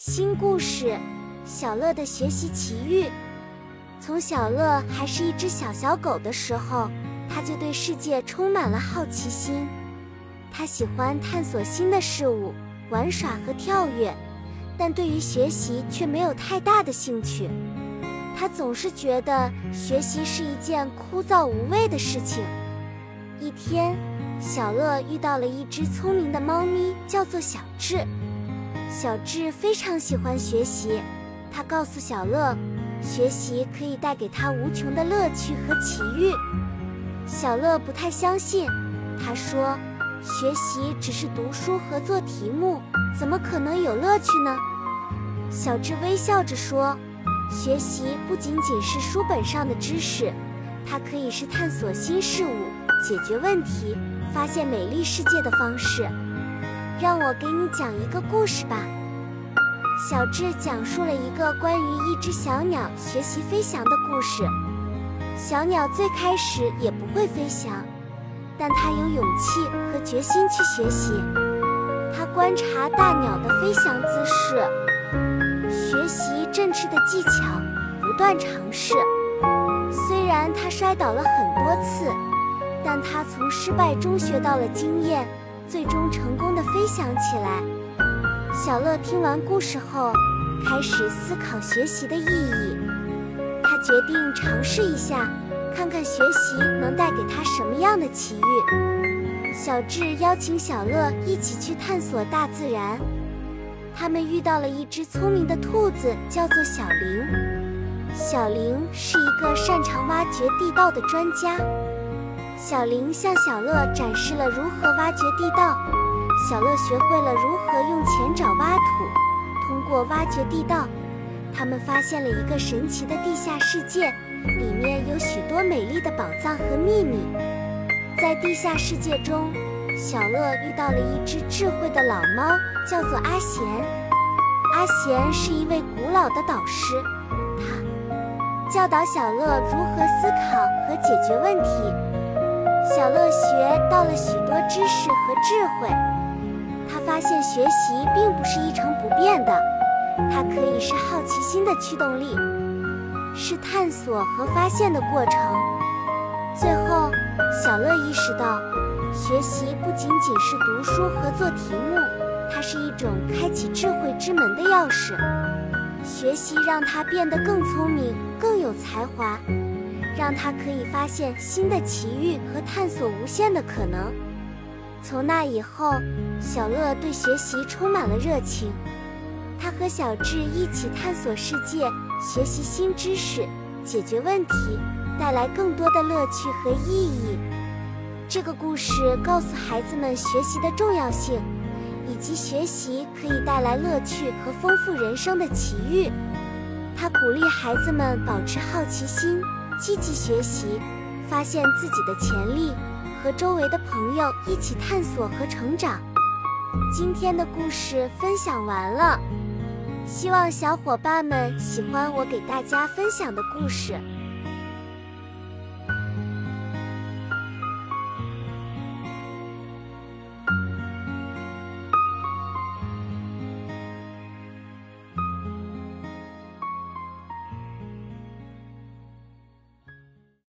新故事：小乐的学习奇遇。从小乐还是一只小小狗的时候，他就对世界充满了好奇心。他喜欢探索新的事物、玩耍和跳跃，但对于学习却没有太大的兴趣。他总是觉得学习是一件枯燥无味的事情。一天，小乐遇到了一只聪明的猫咪，叫做小智。小智非常喜欢学习，他告诉小乐，学习可以带给他无穷的乐趣和奇遇。小乐不太相信，他说：“学习只是读书和做题目，怎么可能有乐趣呢？”小智微笑着说：“学习不仅仅是书本上的知识，它可以是探索新事物、解决问题、发现美丽世界的方式。”让我给你讲一个故事吧。小智讲述了一个关于一只小鸟学习飞翔的故事。小鸟最开始也不会飞翔，但它有勇气和决心去学习。它观察大鸟的飞翔姿势，学习振翅的技巧，不断尝试。虽然它摔倒了很多次，但它从失败中学到了经验。最终成功的飞翔起来。小乐听完故事后，开始思考学习的意义。他决定尝试一下，看看学习能带给他什么样的奇遇。小智邀请小乐一起去探索大自然。他们遇到了一只聪明的兔子，叫做小玲。小玲是一个擅长挖掘地道的专家。小林向小乐展示了如何挖掘地道，小乐学会了如何用前爪挖土。通过挖掘地道，他们发现了一个神奇的地下世界，里面有许多美丽的宝藏和秘密。在地下世界中，小乐遇到了一只智慧的老猫，叫做阿贤。阿贤是一位古老的导师，他教导小乐如何思考和解决问题。小乐学到了许多知识和智慧，他发现学习并不是一成不变的，它可以是好奇心的驱动力，是探索和发现的过程。最后，小乐意识到，学习不仅仅是读书和做题目，它是一种开启智慧之门的钥匙。学习让他变得更聪明，更有才华。让他可以发现新的奇遇和探索无限的可能。从那以后，小乐对学习充满了热情。他和小智一起探索世界，学习新知识，解决问题，带来更多的乐趣和意义。这个故事告诉孩子们学习的重要性，以及学习可以带来乐趣和丰富人生的奇遇。他鼓励孩子们保持好奇心。积极学习，发现自己的潜力，和周围的朋友一起探索和成长。今天的故事分享完了，希望小伙伴们喜欢我给大家分享的故事。